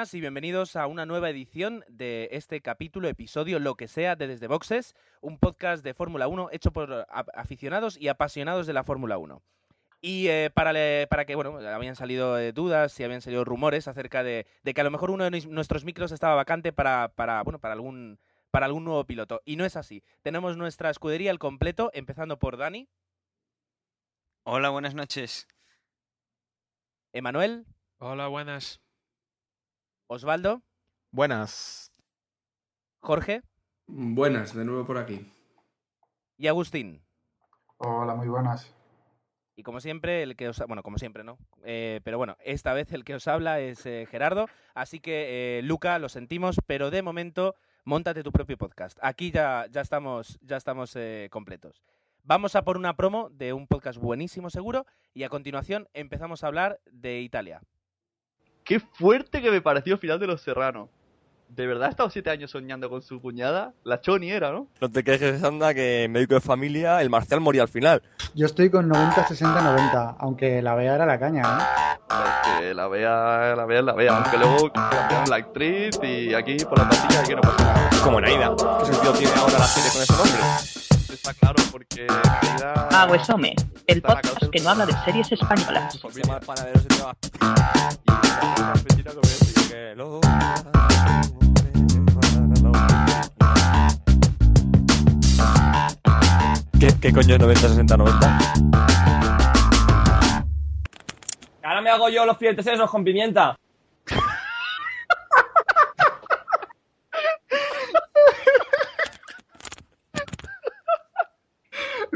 Buenas y bienvenidos a una nueva edición de este capítulo, episodio, lo que sea, de Desde Boxes, un podcast de Fórmula 1 hecho por aficionados y apasionados de la Fórmula 1. Y eh, para, para, que, bueno, habían salido eh, dudas y habían salido rumores acerca de, que a lo mejor uno de nuestros micros estaba vacante para, para, bueno, para algún, para algún nuevo piloto. Y no es así. Tenemos nuestra escudería al completo, empezando por Dani. Hola, buenas noches. Emanuel. Hola, buenas. Osvaldo. Buenas. Jorge. Buenas, de nuevo por aquí. Y Agustín. Hola, muy buenas. Y como siempre, el que os... Bueno, como siempre, ¿no? Eh, pero bueno, esta vez el que os habla es eh, Gerardo. Así que, eh, Luca, lo sentimos, pero de momento, montate tu propio podcast. Aquí ya, ya estamos, ya estamos completos. Vamos a por una promo de un podcast buenísimo, seguro. Y a continuación empezamos a hablar de Italia. Qué fuerte que me pareció el final de Los Serranos de verdad ha estado siete años soñando con su cuñada. La Choni era, ¿no? No te quejes, anda, que médico de familia, el Marcial moría al final. Yo estoy con 90, 60, 90, aunque la Bea era la caña, ¿no? Es que la Bea, la Bea la Bea, aunque luego cambiaron la actriz y aquí por la pastilla aquí no pasa nada. Como Naida, ¿qué sentido tiene ahora la serie con ese nombre? Está claro, porque. Ah, Huesome, el podcast que no habla de series españolas. Lo... ¿Qué, coño es 90, 60, 90? Ahora me hago yo los filetes esos con pimienta.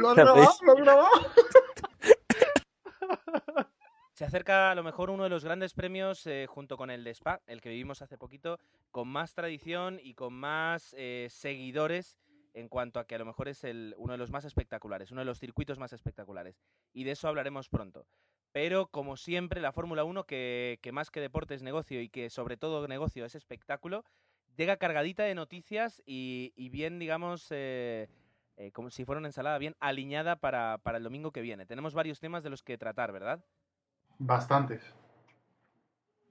Lo has grabado, lo has grabado. Se acerca a lo mejor uno de los grandes premios eh, junto con el de Spa, el que vivimos hace poquito, con más tradición y con más eh, seguidores en cuanto a que a lo mejor es el, uno de los más espectaculares, uno de los circuitos más espectaculares. Y de eso hablaremos pronto. Pero como siempre, la Fórmula 1, que, más que deporte es negocio y que sobre todo negocio es espectáculo, llega cargadita de noticias y, bien, digamos, eh, eh, como si fuera una ensalada, bien alineada para, para el domingo que viene. Tenemos varios temas de los que tratar, ¿verdad? Bastantes.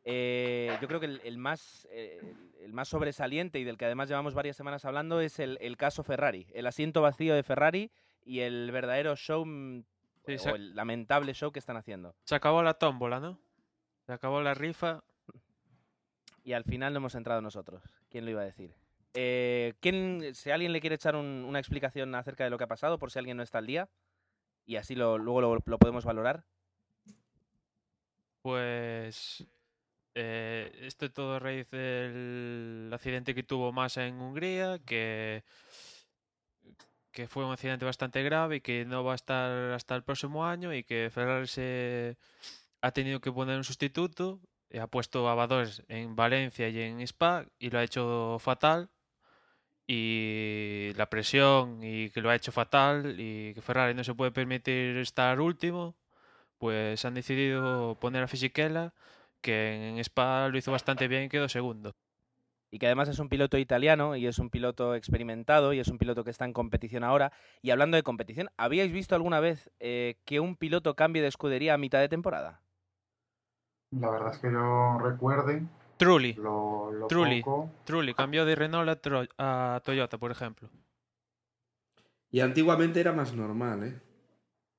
Eh, yo creo que el, más, eh, el más sobresaliente y del que además llevamos varias semanas hablando es el, caso Ferrari. El asiento vacío de Ferrari y el verdadero show mm, o el lamentable show que están haciendo. Se acabó la tómbola, ¿no? Se acabó la rifa. Y al final no hemos entrado nosotros. ¿Quién lo iba a decir? Eh, ¿quién, si alguien le quiere echar una explicación acerca de lo que ha pasado, por si alguien no está al día, y así lo, luego lo podemos valorar. Pues eh, esto todo a raíz del accidente que tuvo Massa en Hungría, que, fue un accidente bastante grave y que no va a estar hasta el próximo año y que Ferrari se ha tenido que poner un sustituto, ha puesto a Vadores en Valencia y en Spa y lo ha hecho fatal y la presión y que lo ha hecho fatal y que Ferrari no se puede permitir estar último, pues han decidido poner a Fisichella que en Spa lo hizo bastante bien y quedó segundo. Y que además es un piloto italiano y es un piloto experimentado y es un piloto que está en competición ahora. Y hablando de competición, ¿habíais visto alguna vez eh, que un piloto cambie de escudería a mitad de temporada? La verdad es que yo recuerde. Trulli. Lo, Trulli. cambió de Renault a, Toyota, por ejemplo. Y antiguamente era más normal, ¿eh?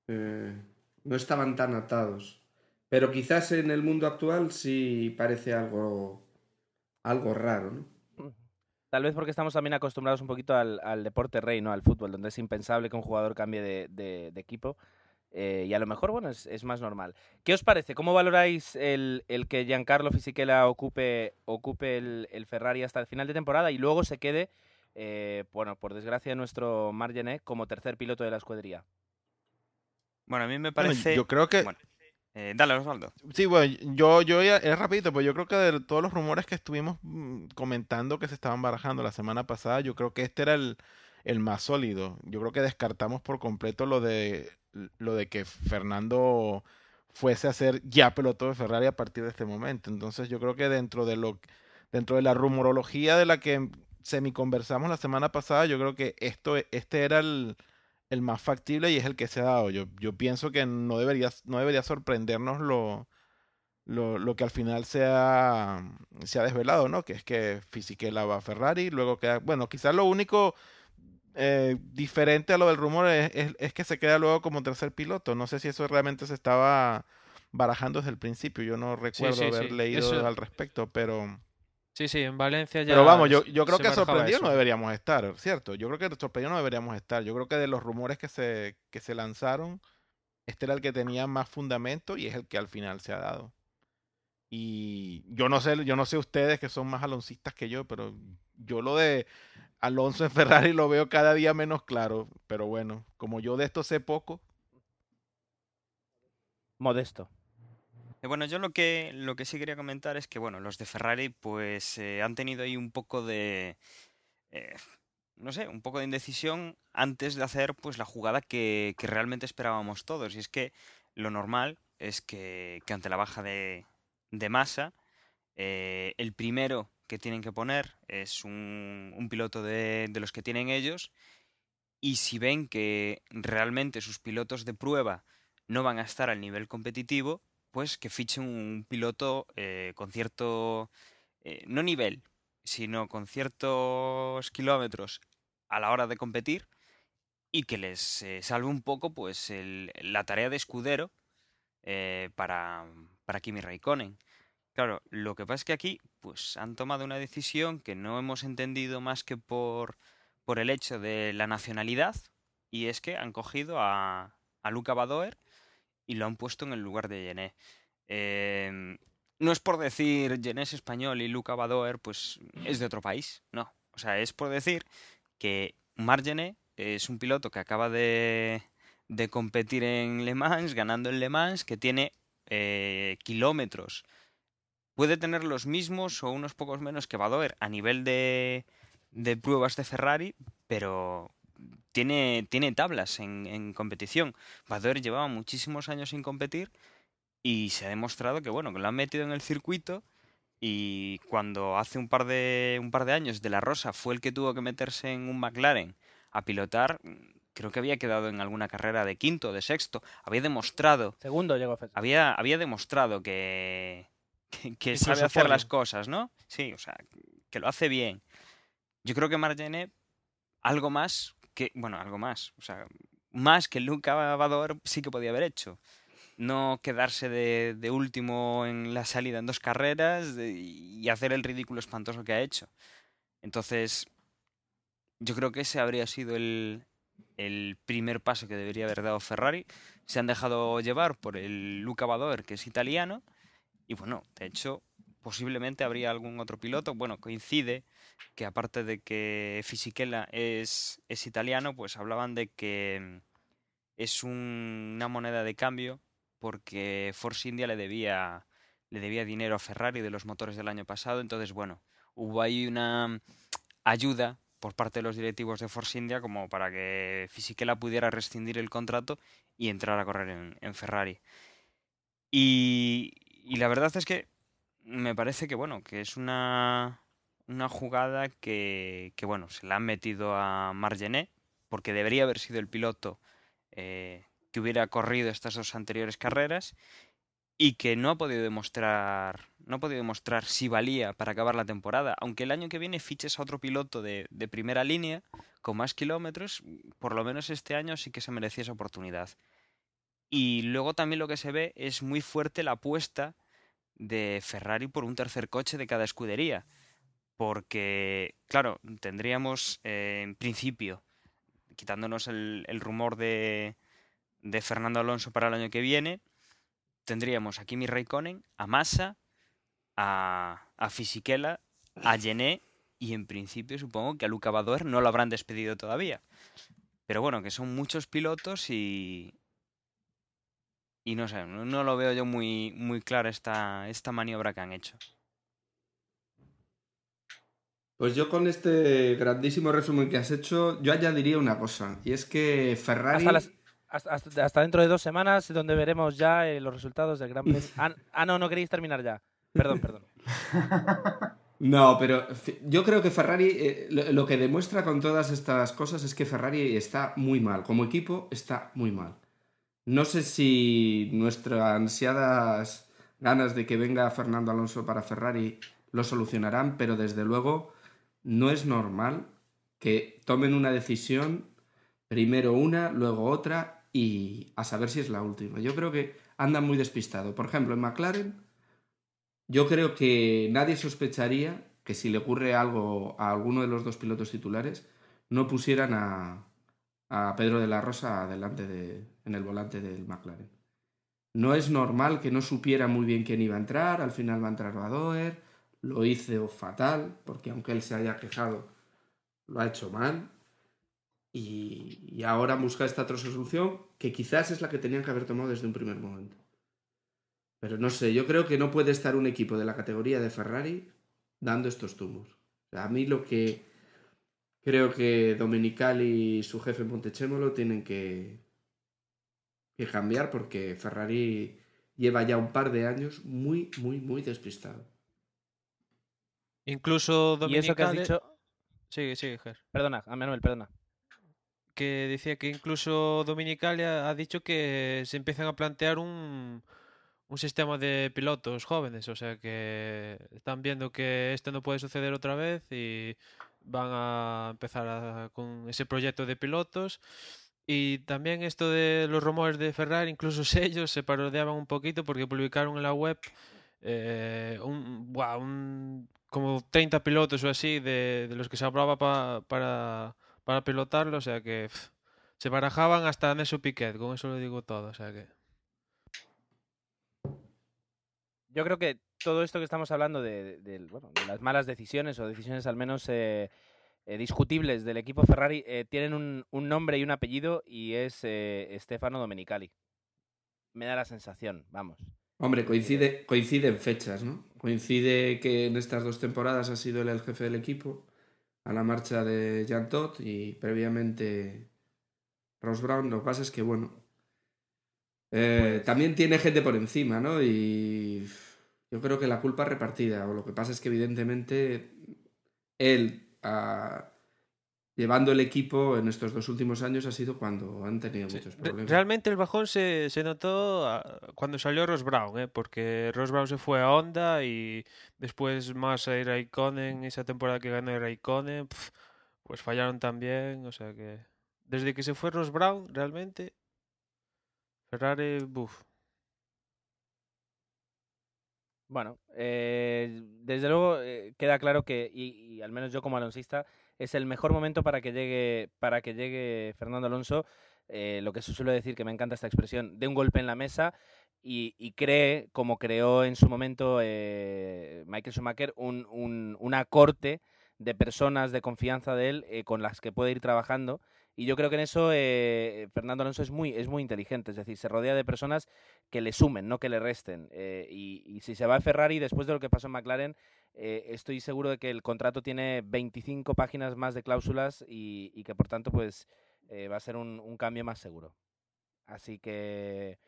eh no estaban tan atados. Pero quizás en el mundo actual sí parece algo, algo raro, ¿no? Tal vez porque estamos también acostumbrados un poquito al, deporte rey, ¿no? Al fútbol, donde es impensable que un jugador cambie de, equipo. Eh, y a lo mejor, bueno, es, más normal. ¿Qué os parece? ¿Cómo valoráis el, que Giancarlo Fisichella ocupe, ocupe el, Ferrari hasta el final de temporada y luego se quede, eh, bueno, por desgracia de nuestro Margené, como tercer piloto de la escudería? Bueno, a mí me parece... yo creo que... Eh, dale, Osvaldo. Sí, bueno, yo, yo es rapidito, pues yo creo que de todos los rumores que estuvimos mm, comentando que se estaban barajando la semana pasada, yo creo que este era el, el más sólido. Yo creo que descartamos por completo lo de lo de que Fernando fuese a ser ya piloto de Ferrari a partir de este momento. Entonces yo creo que dentro de lo dentro de la rumorología de la que semi conversamos la semana pasada, yo creo que esto este era el el más factible y es el que se ha dado. Yo, yo pienso que no debería, no debería sorprendernos lo, lo, lo que al final se ha, se ha desvelado, ¿no? Que es que Fisichella va a Ferrari, luego queda, bueno, quizás lo único eh, diferente a lo del rumor es, es- es que se queda luego como tercer piloto. No sé si eso realmente se estaba barajando desde el principio. Yo no recuerdo sí, haber sí. leído Eso- al respecto, pero... Sí, sí, en Valencia ya. Pero vamos, yo, yo creo que sorprendido no deberíamos estar, ¿cierto? Yo creo que sorprendido no deberíamos estar. Yo creo que de los rumores que se, que se lanzaron, este era el que tenía más fundamento y es el que al final se ha dado. Y yo no sé, yo no sé ustedes que son más aloncistas que yo, pero yo lo de Alonso en Ferrari lo veo cada día menos claro. Pero bueno, como yo de esto sé poco, Modesto. Eh, Bueno, yo lo que, lo que sí quería comentar es que, bueno, los de Ferrari pues eh, han tenido ahí un poco de, eh, no sé, un poco de indecisión antes de hacer pues la jugada que, que realmente esperábamos todos. Y es que lo normal es que, que ante la baja de, de masa, eh, el primero que tienen que poner es un, piloto de, de los que tienen ellos. Y si ven que realmente sus pilotos de prueba no van a estar al nivel competitivo, pues que fichen un piloto eh, con cierto, eh, no nivel, sino con ciertos kilómetros a la hora de competir y que les eh, salve un poco pues el- la tarea de escudero eh, para, para Kimi Raikkonen. Claro, lo que pasa es que aquí pues han tomado una decisión que no hemos entendido más que por, por el hecho de la nacionalidad y es que han cogido a, a Luca Badoer y lo han puesto en el lugar de Gené. Em, no es por decir Gené es español y Luca Badoer pues es de otro país, no. O sea, es por decir que Marc Gené es un piloto que acaba de, de competir en Le Mans, ganando en Le Mans, que tiene eh, kilómetros. Puede tener los mismos o unos pocos menos que Badoer a nivel de, de pruebas de Ferrari, pero tiene, tiene tablas en, en competición. Badoer llevaba muchísimos años sin competir y se ha demostrado que bueno, que lo han metido en el circuito y cuando hace un par de un par de años de la Rosa fue el que tuvo que meterse en un McLaren a pilotar, creo que había quedado en alguna carrera de quinto, de sexto, había demostrado Segundo llegó a había, había demostrado que, que, sabe hacer las cosas, ¿no? Sí, o sea, que lo hace bien. Yo creo que Margené, algo más que, bueno, algo más, o sea, más que Luca Bador sí que podía haber hecho. No quedarse de, de último en la salida en dos carreras de- y hacer el ridículo espantoso que ha hecho. Entonces, yo creo que ese habría sido el, el primer paso que debería haber dado Ferrari. Se han dejado llevar por el Luca Badoer, que es italiano, y bueno, de hecho, posiblemente habría algún otro piloto. Bueno, coincide que aparte de que Fisichella es, es italiano, pues hablaban de que mm, es un- una moneda de cambio porque Force India le debía, le debía dinero a Ferrari de los motores del año pasado. Entonces, bueno, hubo ahí una ayuda por parte de los directivos de Force India como para que Fisichella pudiera rescindir el contrato y entrar a correr en, en Ferrari. Y, y la verdad es que me parece que, bueno, que es una, una jugada que, que, bueno, se la han metido a Margené, porque debería haber sido el piloto eh, que hubiera corrido estas dos anteriores carreras y que no ha podido demostrar no ha podido demostrar si valía para acabar la temporada aunque el año que viene fiches a otro piloto de, de primera línea con más kilómetros por lo menos este año sí que se merecía esa oportunidad y luego también lo que se ve es muy fuerte la apuesta de Ferrari por un tercer coche de cada escudería porque claro tendríamos eh, en principio quitándonos el, el rumor de, de Fernando Alonso para el año que viene tendríamos a Kimi Raikkonen, a Massa, a, a Fisichella, a Gené y en principio supongo que a Luca Badoer no lo habrán despedido todavía. Pero bueno, que son muchos pilotos y. Y no sé, no, no lo veo yo muy, muy clara esta, esta maniobra que han hecho. Pues yo con este grandísimo resumen que has hecho, yo añadiría una cosa, y es que Ferrari... Hasta, las- hasta- hasta- hasta dentro de dos semanas, donde veremos ya eh, los resultados del Gran Premio. Ah, ah, no, no queréis terminar ya. Perdón, perdón. No, pero yo creo que Ferrari, eh, lo, lo que demuestra con todas estas cosas es que Ferrari está muy mal. Como equipo está muy mal. No sé si nuestras ansiadas ganas de que venga Fernando Alonso para Ferrari lo solucionarán, pero desde luego no es normal que tomen una decisión, primero una, luego otra y a saber si es la última. Yo creo que andan muy despistados. Por ejemplo, en McLaren, yo creo que nadie sospecharía que si le ocurre algo a alguno de los dos pilotos titulares, no pusieran a, a Pedro de la Rosa adelante de, en el volante del McLaren. No es normal que no supiera muy bien quién iba a entrar, al final va a entrar Badoer, lo hizo fatal, porque aunque él se haya quejado, lo ha hecho mal. Y, ahora busca esta otra solución que quizás es la que tenían que haber tomado desde un primer momento. Pero no sé, yo creo que no puede estar un equipo de la categoría de Ferrari dando estos sea, a mí lo que creo que Domenicali y su jefe Montechemolo tienen que, que cambiar porque Ferrari lleva ya un par de años muy, muy, muy despistado. Incluso Y eso que has Dominicale... dicho... Sigue, Ger. Perdona, a Manuel, perdona. que decía que incluso Dominicali ha dicho que se empiezan a plantear un, un sistema de pilotos jóvenes, o sea que están viendo que esto no puede suceder otra vez y van a empezar a- con ese proyecto de pilotos. Y también esto de los rumores de Ferrari, incluso ellos se parodiaban un poquito porque publicaron en la web eh, un, buah, un- como 30 pilotos o así de, de los que se hablaba pa- para, para pilotarlo, o sea que se barajaban hasta Nelson Piquet, con eso lo digo todo, o sea que... Yo creo que todo esto que estamos hablando de, de- del- bueno, de las malas decisiones o decisiones al menos eh, eh, discutibles del equipo Ferrari eh, tienen un, un nombre y un apellido y es eh, Stefano Domenicali. Me da la sensación, vamos. Hombre, coincide, coincide en fechas, ¿no? Coincide que en estas dos temporadas ha sido él el jefe del equipo a la marcha de Jan Todt y previamente Ross Brown. Lo que pasa es que, bueno, eh, también tiene gente por encima, ¿no? Y yo creo que la culpa es repartida. O lo que pasa es que, evidentemente, él, ah, llevando el equipo en estos dos últimos años, ha sido cuando han tenido muchos problemas. Realmente el bajón se, se notó ah, cuando salió Ross Brown, ¿eh? porque Ross Brown se fue a Honda y después más a Raikkonen, esa temporada que ganó Raikkonen, pues fallaron también, o sea que desde que se fue Ross Brown, realmente, Ferrari, buf. Bueno, eh, desde luego eh, queda claro que, y, al menos yo como alonsista, es el mejor momento para que llegue, para que llegue Fernando Alonso, eh, lo que se suele decir, que me encanta esta expresión, de un golpe en la mesa y, y cree, como creó en su momento eh, Michael Schumacher, un, un- una corte de personas de confianza de él eh, con las que puede ir trabajando. Y yo creo que en eso eh, Fernando Alonso es muy, es muy inteligente, es decir, se rodea de personas que le sumen, no que le resten. Eh, y, y si se va a Ferrari, después de lo que pasó en McLaren, eh, estoy seguro de que el contrato tiene 25 páginas más de cláusulas y, que por tanto pues eh, va a ser un cambio más seguro. Así que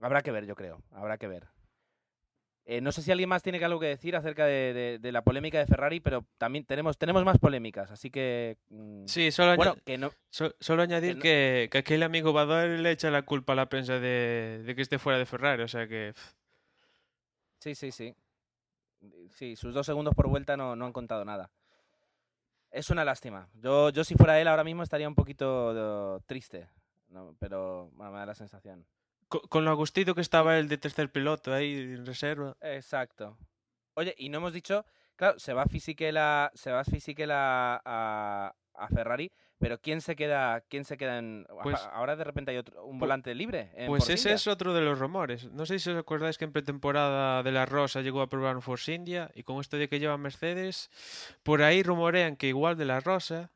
habrá que ver, yo creo, habrá que ver. Eh, no sé si alguien más tiene algo que decir acerca de, de- de la polémica de Ferrari, pero también tenemos, tenemos más polémicas, así que... mm, Sí, solo, bueno, aña- que no, so- solo añadir no- que, que aquel amigo Bador le echa la culpa a la prensa de, de que esté fuera de Ferrari, o sea que... Sí, sí, sí. Sí, sus dos segundos por vuelta no, no han contado nada. Es una lástima. Yo, yo si fuera él ahora mismo estaría un poquito triste, ¿no? pero bueno, me da la sensación. Co- con lo agustito que estaba el de tercer piloto ahí en reserva. Exacto. Oye, y no hemos dicho, claro, se va Fisichella, se va Fisichella a, a Ferrari, pero ¿quién se queda, quién se queda en Pues- ahora de repente hay otro, un pu- volante libre en Pues Force ese India? es otro de los rumores. No sé si os acordáis que en pretemporada de la Rosa llegó a probar un Force India y con esto de que lleva Mercedes, por ahí rumorean que igual de la Rosa,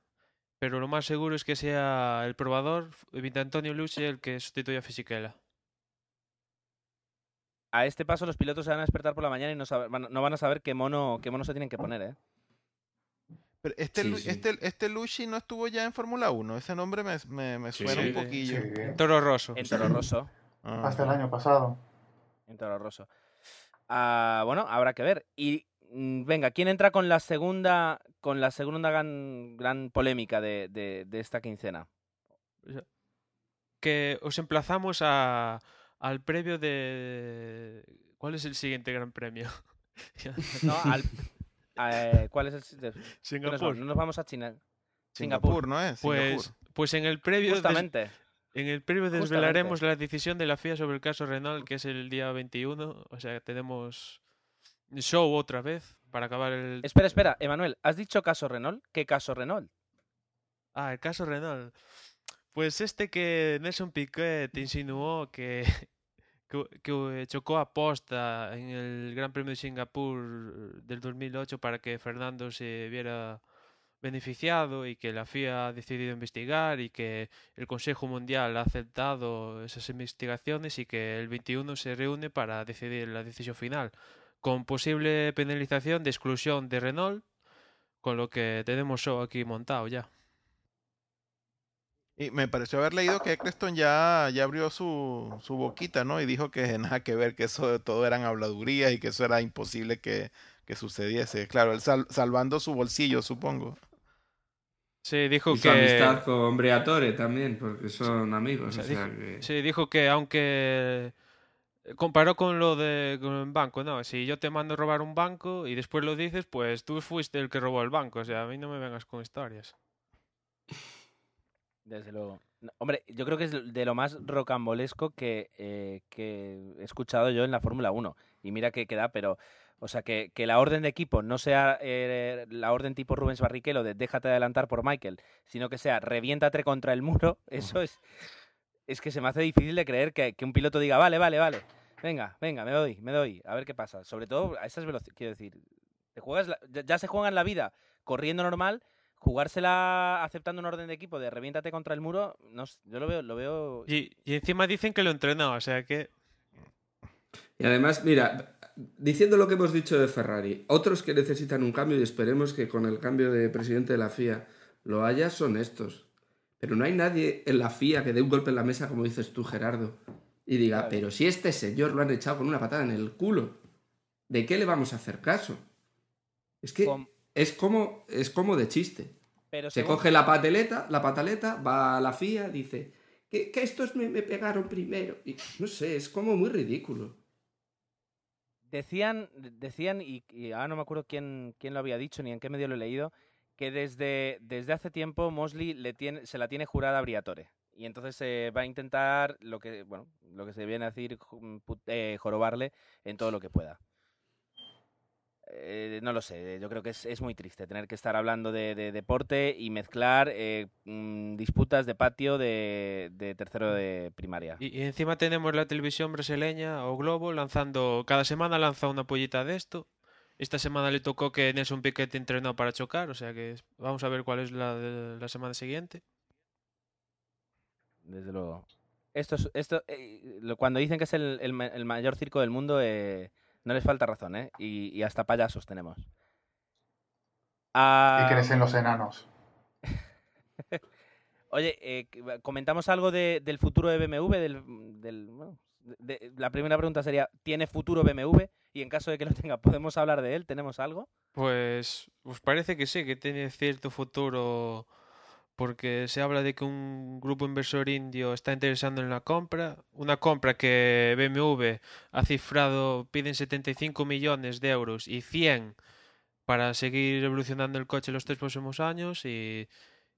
pero lo más seguro es que sea el probador, Vita Antonio Luci, el que sustituye a Fisichella. A este paso los pilotos se van a despertar por la mañana y no, saber- van- no van a saber qué mono, qué mono se tienen que poner, ¿eh? Pero este, Sí, Lu- sí. este, este Luchi no estuvo ya en Fórmula 1. Ese nombre me, me, me suena sí, un poquillo. Sí, Toro Rosso. En Toro Rosso. hasta el año pasado. En Toro Rosso. Ah, bueno, habrá que ver. Y mm, venga, ¿quién entra con la segunda, con la segunda gran, gran polémica de, de- de esta quincena? que os emplazamos a, al previo de, ¿Cuál es el siguiente gran premio? No, al- eh, ¿Cuál es el. Singapur. No nos vamos a China. Singapur, ¿no es? Pues, Singapur. pues en el previo des- Justamente. en el previo Justamente. desvelaremos la decisión de la FIA sobre el caso Renault, que es el día 21. O sea, tenemos show otra vez para acabar el... Espera, espera, Emanuel, ¿has dicho caso Renault? ¿Qué caso Renault? Ah, el caso Renault. Pues este que Nelson Piquet insinuó que, chocó a posta en el Gran Premio de Singapur del 2008 para que Fernando se viera beneficiado y que la FIA ha decidido investigar y que el Consejo Mundial ha aceptado esas investigaciones y que el 21 se reúne para decidir la decisión final, con posible penalización de exclusión de Renault, con lo que tenemos show aquí montado ya. Y me pareció haber leído que Eccleston ya, ya abrió su, su boquita, ¿no? Y dijo que nada que ver, que eso de todo eran habladurías y que eso era imposible que, que sucediese. Claro, él sal- salvando su bolsillo, supongo. Sí, dijo Y su que... amistad con Briatore también, porque son amigos. O O sea, sea, dijo, que... sí, dijo que aunque comparó con lo de con el banco, no, si yo te mando a robar un banco y después lo dices, pues tú fuiste el que robó el banco, o sea, a mí no me vengas con historias. Desde luego. Hombre, yo creo que es de lo más rocambolesco que, eh, que he escuchado yo en la Fórmula 1. Y mira que queda, pero. O sea, que, que la orden de equipo no sea eh, la orden tipo Rubens Barrichello de déjate adelantar por Michael, sino que sea reviéntate contra el muro, eso es. Es que se me hace difícil de creer que, que un piloto diga, vale, vale, vale, venga, venga, me doy, me doy, a ver qué pasa. Sobre todo a esas velocidades, quiero decir, te juegas la- ya se juegan la vida corriendo normal, jugársela aceptando un orden de equipo de reviéntate contra el muro, no, yo lo veo, lo veo Y, y encima dicen que lo entrenó, o sea que... Y además, mira, diciendo lo que hemos dicho de Ferrari, otros que necesitan un cambio y esperemos que con el cambio de presidente de la FIA lo haya son estos. Pero no hay nadie en la FIA que dé un golpe en la mesa, como dices tú, Gerardo, y diga, Claro. pero si este señor lo han echado con una patada en el culo, ¿de qué le vamos a hacer caso? Es que es como, es como de chiste. Pero Se según- coge la pateleta, la pataleta, va a la FIA, dice que, que estos me, me pegaron primero. Y no sé, es como muy ridículo. Decían, decían y, y ahora no me acuerdo quién, quién lo había dicho ni en qué medio lo he leído, que desde, desde hace tiempo Mosley le tiene, se la tiene jurada a Briatore. Y entonces se va a intentar lo que, bueno, lo que se viene a decir, put- eh, jorobarle en todo lo que pueda. Eh, no lo sé, yo creo que es, es muy triste tener que estar hablando de, de deporte y mezclar eh, mm, disputas de patio de, de tercero de primaria. Y, y encima tenemos la televisión brasileña o Globo lanzando, cada semana lanza una pollita de esto. Esta semana le tocó que Nelson Piquet entrenó para chocar, o sea que vamos a ver cuál es la de la semana siguiente. Desde luego. Esto, es- esto eh, cuando dicen que es el, el ma- el mayor circo del mundo, eh, no les falta razón, ¿eh? Y, y hasta payasos tenemos. Y Ah, crecen los enanos. Oye, eh, comentamos algo de- del futuro de BMW. Del, del- bueno, de- de- la primera pregunta sería, ¿tiene futuro BMW? Y en caso de que lo tenga, ¿podemos hablar de él? ¿Tenemos algo? Pues, pues parece que sí, que tiene cierto futuro porque se habla de que un grupo inversor indio está interesando en la compra, una compra que BMW ha cifrado, piden 75 millones de euros y 100 para seguir evolucionando el coche los tres próximos años y,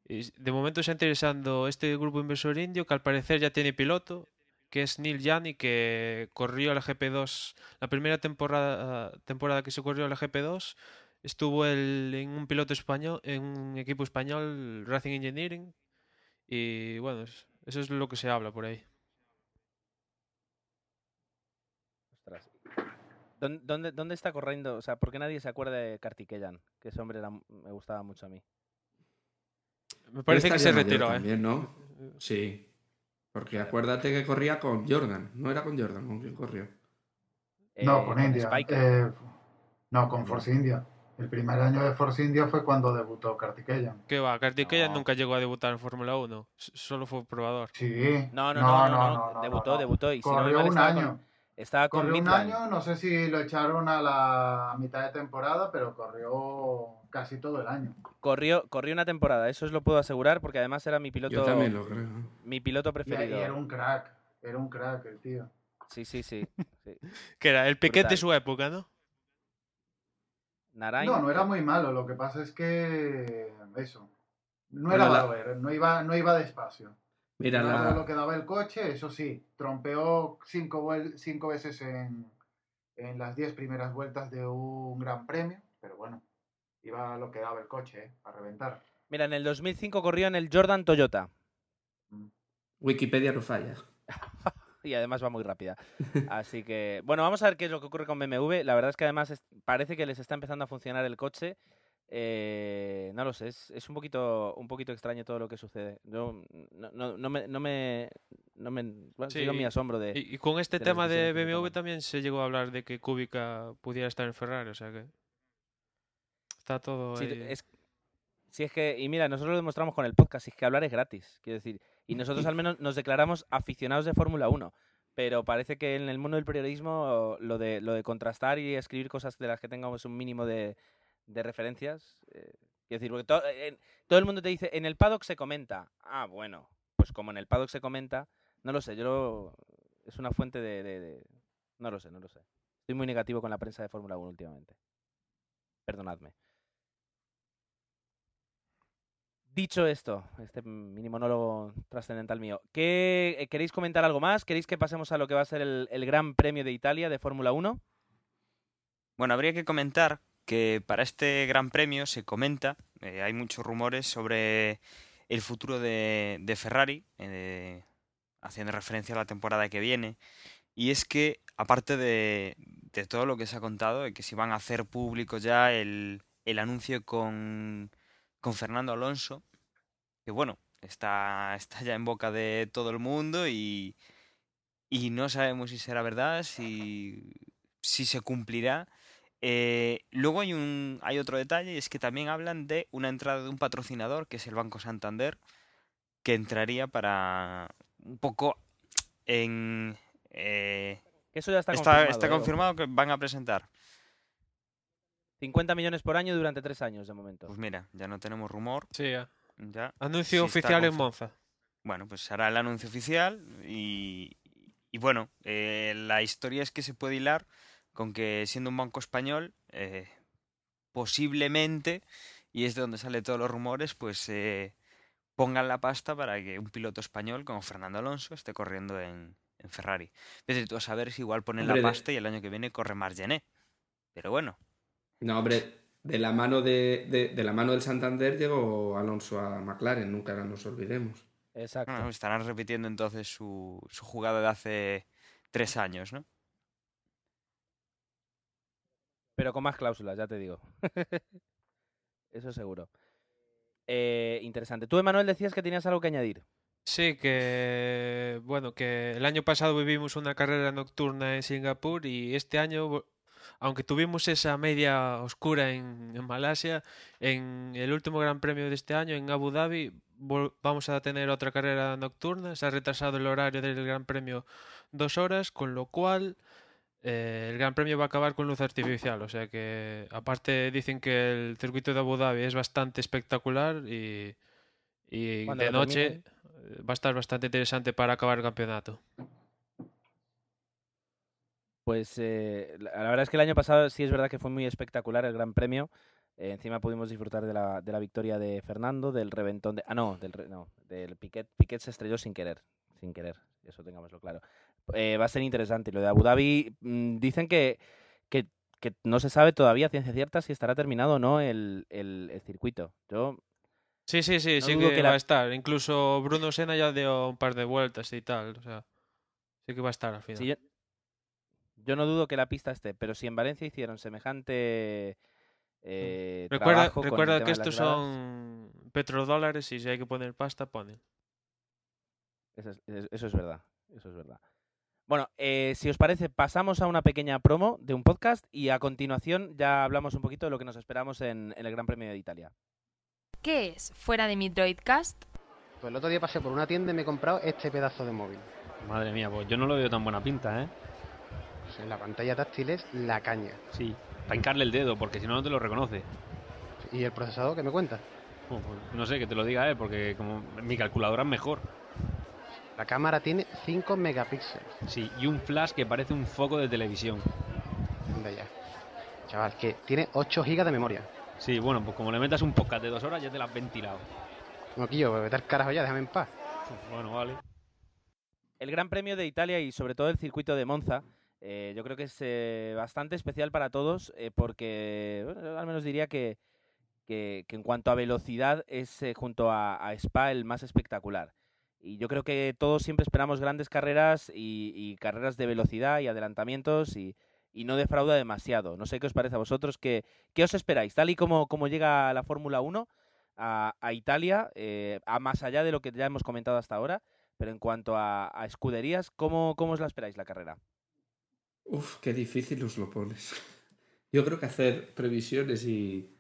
y de momento está interesando este grupo inversor indio que al parecer ya tiene piloto, que es Neil Yanni, que corrió la GP2, la primera temporada, temporada que se corrió la GP2 estuvo él en un piloto español, en un equipo español, Racing Engineering, y bueno, es- eso es lo que se habla por ahí. Ostras. ¿Dónde, dónde, dónde está corriendo? O sea, ¿por qué nadie se acuerda de Kartikeyan? Que ese hombre era me gustaba mucho a mí. Me parece que se retiró, ¿eh? También, ¿no? Sí. Porque acuérdate que corría con Jordan. No era con Jordan, ¿con quién corrió? No, Eh, con India. Spiker. Eh, no, con Force India. El primer año de Force India fue cuando debutó Kartikeyan. ¿Qué va? Kartikeyan No. nunca llegó a debutar en Fórmula 1, s- solo fue probador. Sí. No, no, no, no, no, debutó, debutó, y si no un estaba con- año. Estaba con Corrió un año, no sé si lo echaron a la mitad de temporada, pero corrió casi todo el año. Corrió, corrió una temporada, eso os lo puedo asegurar, porque además era mi piloto, Yo también lo creo. mi piloto Y, y preferido. era un crack, era un crack el tío. Sí, sí, sí. sí. Que era el Piquet de su época, ¿no? Narain. No, no era muy malo. Lo que pasa es que. Eso. No Bueno, era la- no iba, no iba despacio. Mira, la, lo que daba el coche, eso sí, trompeó cinco, vuel- cinco veces en, en las diez primeras vueltas de un gran premio, pero bueno, iba lo que daba el coche, ¿eh? a reventar. Mira, en el 2005 corrió en el Jordan Toyota. Wikipedia no falla. Y además va muy rápida. Así que, bueno, vamos a ver qué es lo que ocurre con BMW. La verdad es que además es- parece que les está empezando a funcionar el coche. Eh, no lo sé, es, es un poquito un poquito extraño todo lo que sucede. Yo no, no, no me, no me, no me bueno, sigo mi asombro de... Y, y con este de tema de BMW también se llegó a hablar de que Kubica pudiera estar en Ferrari, o sea que está todo Sí, ahí. es, sí, es que, y mira, nosotros lo demostramos con el podcast, y es que hablar es gratis, quiero decir, y nosotros al menos nos declaramos aficionados de Fórmula 1, pero parece que en el mundo del periodismo lo de, lo de contrastar y escribir cosas de las que tengamos un mínimo de, de referencias, eh, quiero decir, porque to- en- todo el mundo te dice, en el paddock se comenta, ah, bueno, pues como en el paddock se comenta, no lo sé, yo lo- es una fuente de, de- de- no lo sé, no lo sé. Estoy muy negativo con la prensa de Fórmula 1 últimamente. Perdonadme. Dicho esto, este mini monólogo trascendental mío, ¿qué, eh, ¿queréis comentar algo más? ¿Queréis que pasemos a lo que va a ser el, Gran Premio de Italia de Fórmula 1? Bueno, habría que comentar que para este Gran Premio se comenta, eh, hay muchos rumores sobre el futuro de, Ferrari, eh, haciendo referencia a la temporada que viene, y es que aparte de, todo lo que se ha contado, de que si van a hacer público ya el anuncio con, con Fernando Alonso, que bueno, está, está ya en boca de todo el mundo y, y no sabemos si será verdad, si, si se cumplirá. Eh, luego hay un hay otro detalle y es que también hablan de una entrada de un patrocinador que es el Banco Santander que entraría para un poco en eh, eso ya está, está, confirmado. está ¿eh? confirmado que van a presentar 50 millones por año durante tres años de momento. pues mira ya no tenemos rumor Sí, ya. ya Anuncio sí oficial en Monza. bueno pues hará el anuncio oficial y, y bueno eh, la historia es que se puede hilar con que siendo un banco español eh, posiblemente y es de donde sale todos los rumores pues eh, pongan la pasta para que un piloto español como Fernando Alonso esté corriendo en, en Ferrari. Vete tú a saber si igual ponen Hombre, la pasta y el año que viene corre Margené. Pero bueno, No, hombre, de la mano de, de- de la mano del Santander llegó Alonso a McLaren, nunca nos olvidemos. Exacto. bueno, estarán repitiendo entonces su, su jugada de hace tres años, ¿no? Pero con más cláusulas, ya te digo. Eso seguro. Eh, interesante. Tú, Emanuel, decías que tenías algo que añadir. Sí, que bueno, que el año pasado vivimos una carrera nocturna en Singapur y este año, aunque tuvimos esa media oscura en, en Malasia, en el último Gran Premio de este año en Abu Dhabi vamos a tener otra carrera nocturna. Se ha retrasado el horario del Gran Premio dos horas, con lo cual eh, el Gran Premio va a acabar con luz artificial. O sea que, aparte, dicen que el circuito de Abu Dhabi es bastante espectacular y, de noche termine- eh, va a estar bastante interesante para acabar el campeonato. Pues eh, la verdad es que el año pasado sí es verdad que fue muy espectacular el Gran Premio. Eh, encima pudimos disfrutar de la, de la victoria de Fernando, del reventón de... Ah, no, del, re- no, del Piquet. Piquet se estrelló sin querer, sin querer, eso tengámoslo claro. Eh, va a ser interesante. Lo de Abu Dhabi, mm, dicen que, que, que no se sabe todavía ciencia cierta si estará terminado o no el, el- el circuito. Yo Sí, sí, sí, No sí que, va a estar. Incluso Bruno Senna ya dio un par de vueltas y tal. O sea, sí que va a estar al final. Sí, yo, yo no dudo que la pista esté, pero si en Valencia hicieron semejante eh, Recuerda, trabajo con el recuerda tema que de las estos gradas, son petrodólares y si hay que poner pasta, ponen. Eso es, es- eso es verdad, eso es verdad. Bueno, eh, si os parece, pasamos a una pequeña promo de un podcast y a continuación ya hablamos un poquito de lo que nos esperamos en, en el Gran Premio de Italia. ¿Qué es fuera de mi Droidcast? Pues el otro día pasé por una tienda y me he comprado este pedazo de móvil. Madre mía, pues yo no lo veo tan buena pinta, ¿eh? Pues en la pantalla táctil es la caña. Sí, para hincarle el dedo, porque si no, no te lo reconoce. ¿Y el procesador qué me cuenta? Oh, pues no sé, que te lo diga él, porque como mi calculadora es mejor. La cámara tiene 5 megapíxeles. Sí, y un flash que parece un foco de televisión. Anda ya. Chaval, que tiene 8 gigas de memoria. Sí, bueno, pues como le metas un podcast de dos horas ya te la has ventilado. Moquillo, vete al carajo ya, déjame en paz. Bueno, vale. El Gran Premio de Italia y sobre todo el circuito de Monza, eh, yo creo que es eh, bastante especial para todos eh, porque, bueno, al menos diría que, que, en cuanto a velocidad es eh, junto a, Spa el más espectacular. Y yo creo que todos siempre esperamos grandes carreras y, carreras de velocidad y adelantamientos y, y no defrauda demasiado. No sé qué os parece a vosotros, qué, qué os esperáis, tal y como, como llega la Fórmula 1 a, a Italia, eh, a más allá de lo que ya hemos comentado hasta ahora, pero en cuanto a, a escuderías, ¿cómo, ¿cómo os la esperáis la carrera? Uf, qué difícil os lo pones. Yo creo que hacer previsiones y,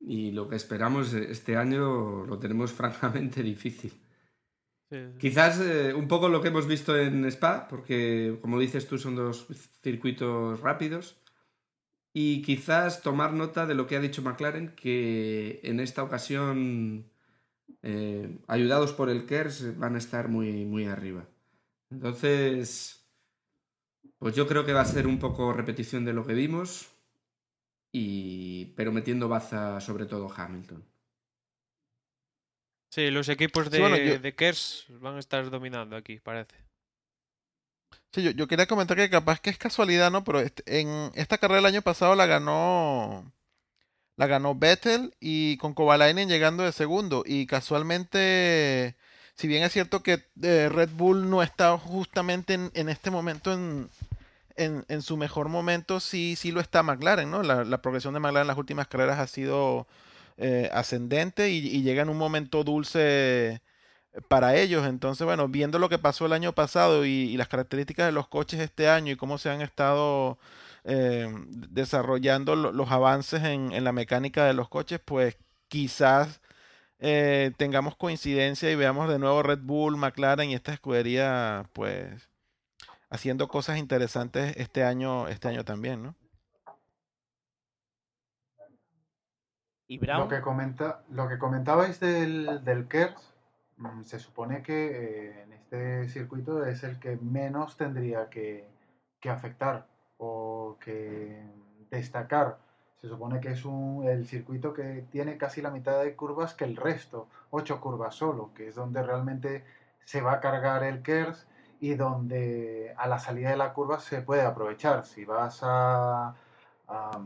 y lo que esperamos este año lo tenemos francamente difícil. Quizás eh, un poco lo que hemos visto en Spa, porque como dices tú son dos circuitos rápidos. Y quizás tomar nota de lo que ha dicho McLaren, que en esta ocasión, eh, ayudados por el KERS, van a estar muy, muy arriba. Entonces, pues yo creo que va a ser un poco repetición de lo que vimos, y, pero metiendo baza sobre todo Hamilton. Sí, los equipos de, Sí, bueno, yo- de Kers van a estar dominando aquí, parece. Sí, yo, yo quería comentar que capaz que es casualidad, ¿no? Pero este- en esta carrera el año pasado la ganó la ganó Vettel y con Kovalainen llegando de segundo y casualmente si bien es cierto que eh, Red Bull no está justamente en, en este momento en, en, su mejor momento, sí, sí lo está McLaren, ¿no? La, progresión de McLaren en las últimas carreras ha sido eh, ascendente y, llega en un momento dulce para ellos. Entonces, bueno, viendo lo que pasó el año pasado y, las características de los coches este año y cómo se han estado eh, desarrollando lo- los avances en, la mecánica de los coches, pues quizás eh, tengamos coincidencia y veamos de nuevo Red Bull, McLaren y esta escudería, pues haciendo cosas interesantes este año, este año también, ¿no? ¿Y Lo que, comenta, lo que comentabais del, del KERS, mm, se supone que eh, en este circuito es el que menos tendría que, que afectar o que destacar. Se supone que es un, el circuito que tiene casi la mitad de curvas que el resto, ocho curvas solo, que es donde realmente se va a cargar el KERS y donde a la salida de la curva se puede aprovechar. Si vas a, a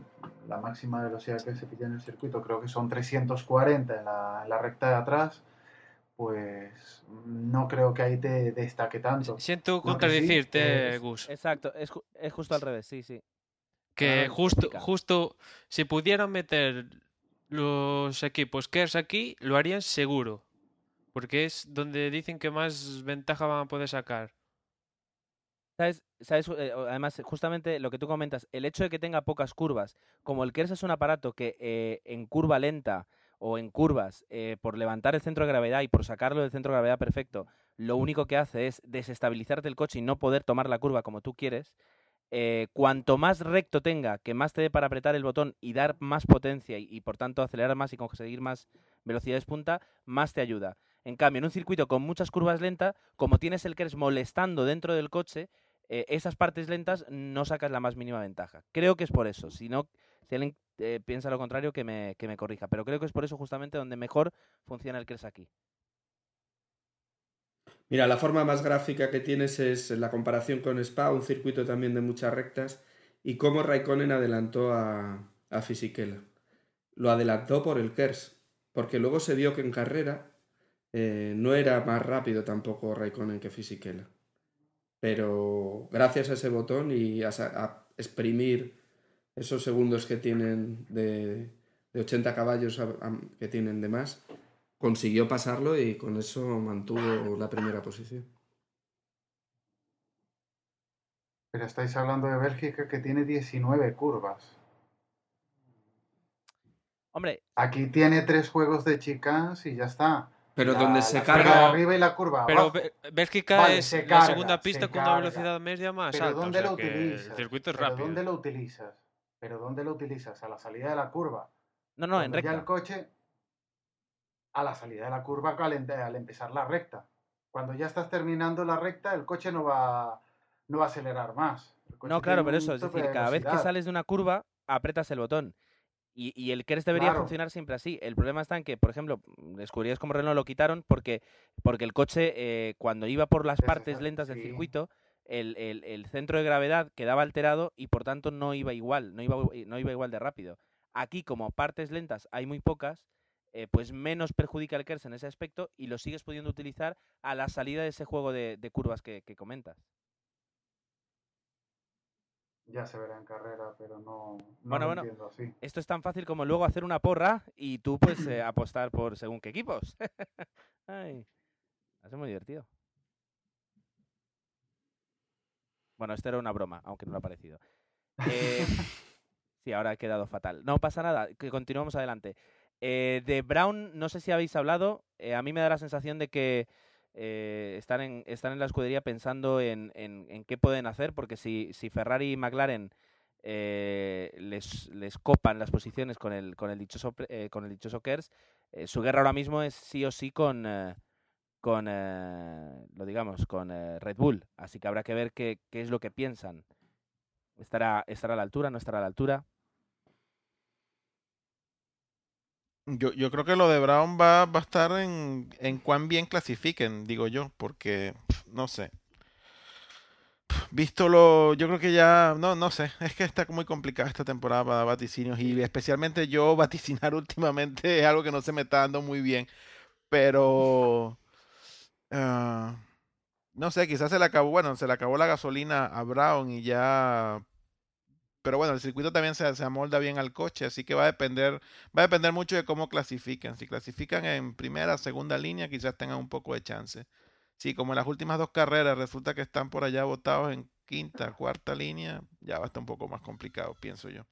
la máxima velocidad que se pilla en el circuito, creo que son 340 en la, en la recta de atrás, pues no creo que ahí te destaque tanto. Siento sí contradecirte, es- Gus. Exacto, es, es justo al revés, sí, sí. Que Ah, justo, explica. justo, si pudieran meter los equipos Kers aquí, lo harían seguro. Porque es donde dicen que más ventaja van a poder sacar. ¿Sabes? Eh, además, justamente lo que tú comentas, el hecho de que tenga pocas curvas, como el KERS es un aparato que eh, en curva lenta o en curvas, eh, por levantar el centro de gravedad y por sacarlo del centro de gravedad perfecto, lo único que hace es desestabilizarte el coche y no poder tomar la curva como tú quieres, cuanto más recto tenga, que más te dé para apretar el botón y dar más potencia y, y, por tanto acelerar más y conseguir más velocidades punta, más te ayuda. En cambio, en un circuito con muchas curvas lentas, como tienes el KERS molestando dentro del coche, eh, esas partes lentas no sacas la más mínima ventaja. Creo que es por eso. Si no, si alguien eh, piensa lo contrario, que me, que me corrija. Pero creo que es por eso justamente donde mejor funciona el KERS aquí. Mira, la forma más gráfica que tienes es la comparación con Spa, un circuito también de muchas rectas, y cómo Raikkonen adelantó a, a Fisichella. Lo adelantó por el KERS, porque luego se vio que en carrera eh, no era más rápido tampoco Raikkonen que Fisichella. Pero gracias a ese botón y a, exprimir esos segundos que tienen de, de 80 caballos a- a- que tienen de más, consiguió pasarlo y con eso mantuvo la primera posición. Pero estáis hablando de Bélgica que tiene 19 curvas. Hombre, Aquí tiene tres juegos de chicans y ya está. Pero La- donde se carga- arriba y la curva Pero abajo. Bé- Bélgica Vale, es se la carga, segunda se pista con una velocidad media más Pero alta. o ¿dónde sea lo utilizas? el circuito es Pero rápido. ¿Dónde lo utilizas? Pero ¿dónde lo utilizas? A la salida de la curva. No, no, en Cuando ya recta. el coche a la salida de la curva al, em- al empezar la recta. cuando ya estás terminando la recta, el coche no va, no va a acelerar más. No, claro, pero eso, es decir, de cada vez que sales de una curva, apretas el botón. Y, y el KERS debería Claro. funcionar siempre así. El problema está en que, por ejemplo, escuderías como Renault lo quitaron porque, porque el coche, eh, cuando iba por las partes es- lentas del sí. circuito, el, el- el centro de gravedad quedaba alterado y por tanto no iba igual, no iba, no iba igual de rápido. Aquí, como partes lentas hay muy pocas, eh, pues menos perjudica el KERS en ese aspecto y lo sigues pudiendo utilizar a la salida de ese juego de, de curvas que, que comentas. Ya se verá en carrera, pero no, no Bueno, lo bueno. entiendo así. Esto es tan fácil como luego hacer una porra y tú pues eh, apostar por según qué equipos. Ay, ser muy divertido. Bueno, esto era una broma, aunque no lo ha parecido. Eh, sí, ahora ha quedado fatal. No pasa nada, que continuamos adelante. Eh, de Brown, no sé si habéis hablado. eh, a mí me da la sensación de que eh, están, en, están en la escudería pensando en, en- en qué pueden hacer, porque si, si Ferrari y McLaren eh, les, les copan las posiciones con el, con el dichoso, eh, con el dichoso Kers, eh, su guerra ahora mismo es sí o sí con, eh, con lo digamos, con Red Bull. Así que habrá que ver qué, qué es lo que piensan. ¿Estará, ¿Estará a la altura? ¿No estará a la altura? Yo, yo creo que lo de Brown va, va a estar en, en cuán bien clasifiquen, digo yo, porque no sé. Visto lo, yo creo que ya, no, no sé, es que está muy complicada esta temporada para vaticinios y especialmente yo vaticinar últimamente es algo que no se me está dando muy bien, pero ah, no sé, quizás se le acabó, bueno, se le acabó la gasolina a Brown y ya, pero bueno, el circuito también se, se amolda bien al coche, así que va a depender Va a depender mucho de cómo clasifican. Si clasifican en primera, segunda línea, quizás tengan un poco de chance. Si como en las últimas dos carreras resulta que están por allá votados en quinta, cuarta línea, ya va a estar un poco más complicado, pienso yo.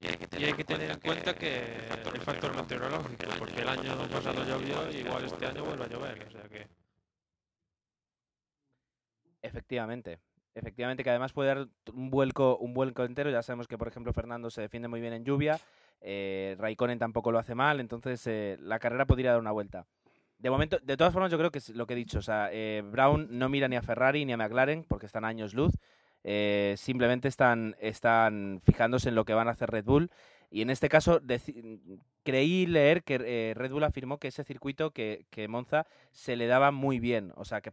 Y hay que tener en cuenta que el factor meteorológico, porque el año pasado llovió y igual este año vuelve a llover. O sea que Efectivamente. Efectivamente, que además puede dar un vuelco, un vuelco entero. Ya sabemos que, por ejemplo, Fernando se defiende muy bien en lluvia. Eh, Raikkonen tampoco lo hace mal. Entonces, eh, la carrera podría dar una vuelta. De momento, de todas formas, yo creo que es lo que he dicho. O sea, eh, Brown no mira ni a Ferrari ni a McLaren porque están años luz. Eh, simplemente están, están fijándose en lo que van a hacer Red Bull. Y en este caso, creí leer que eh, Red Bull afirmó que ese circuito que, que Monza se le daba muy bien. O sea, que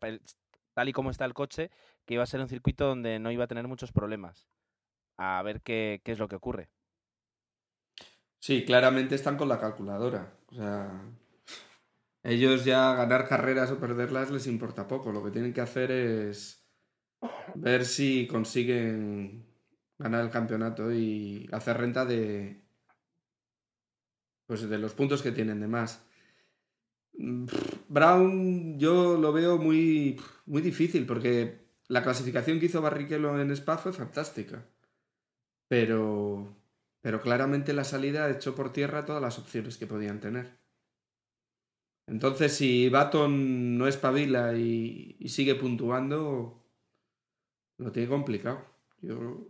tal y como está el coche, que iba a ser un circuito donde no iba a tener muchos problemas. A ver qué, qué es lo que ocurre. Sí, claramente están con la calculadora. O sea, ellos ya ganar carreras o perderlas les importa poco. Lo que tienen que hacer es ver si consiguen ganar el campeonato y hacer renta de pues de los puntos que tienen de más. Mm, Brown yo lo veo muy, muy difícil porque la clasificación que hizo Barrichello en Spa fue fantástica. Pero, pero claramente la salida echó por tierra todas las opciones que podían tener. Entonces, si Baton no espabila y, y sigue puntuando, lo tiene complicado. Yo,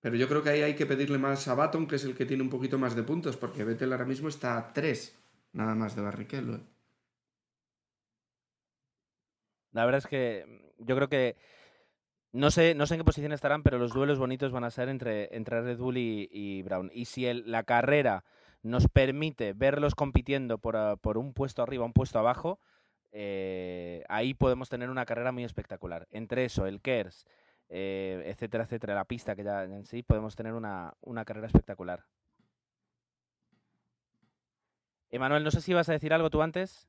pero yo creo que ahí hay que pedirle más a Baton, que es el que tiene un poquito más de puntos, porque Vettel ahora mismo está a 3, nada más de Barrichello. ¿eh? La verdad es que mm, yo creo que no sé, no sé en qué posición estarán, pero los duelos bonitos van a ser entre, entre Red Bull y, y Brown. Y si la carrera nos permite verlos compitiendo por, ah, por un puesto arriba, un puesto abajo, eh, ahí podemos tener una carrera muy espectacular. Entre eso, el KERS, eh, etcétera, etcétera, la pista que ya en sí, podemos tener una, una carrera espectacular. Emanuel, no sé si ibas a decir algo tú antes.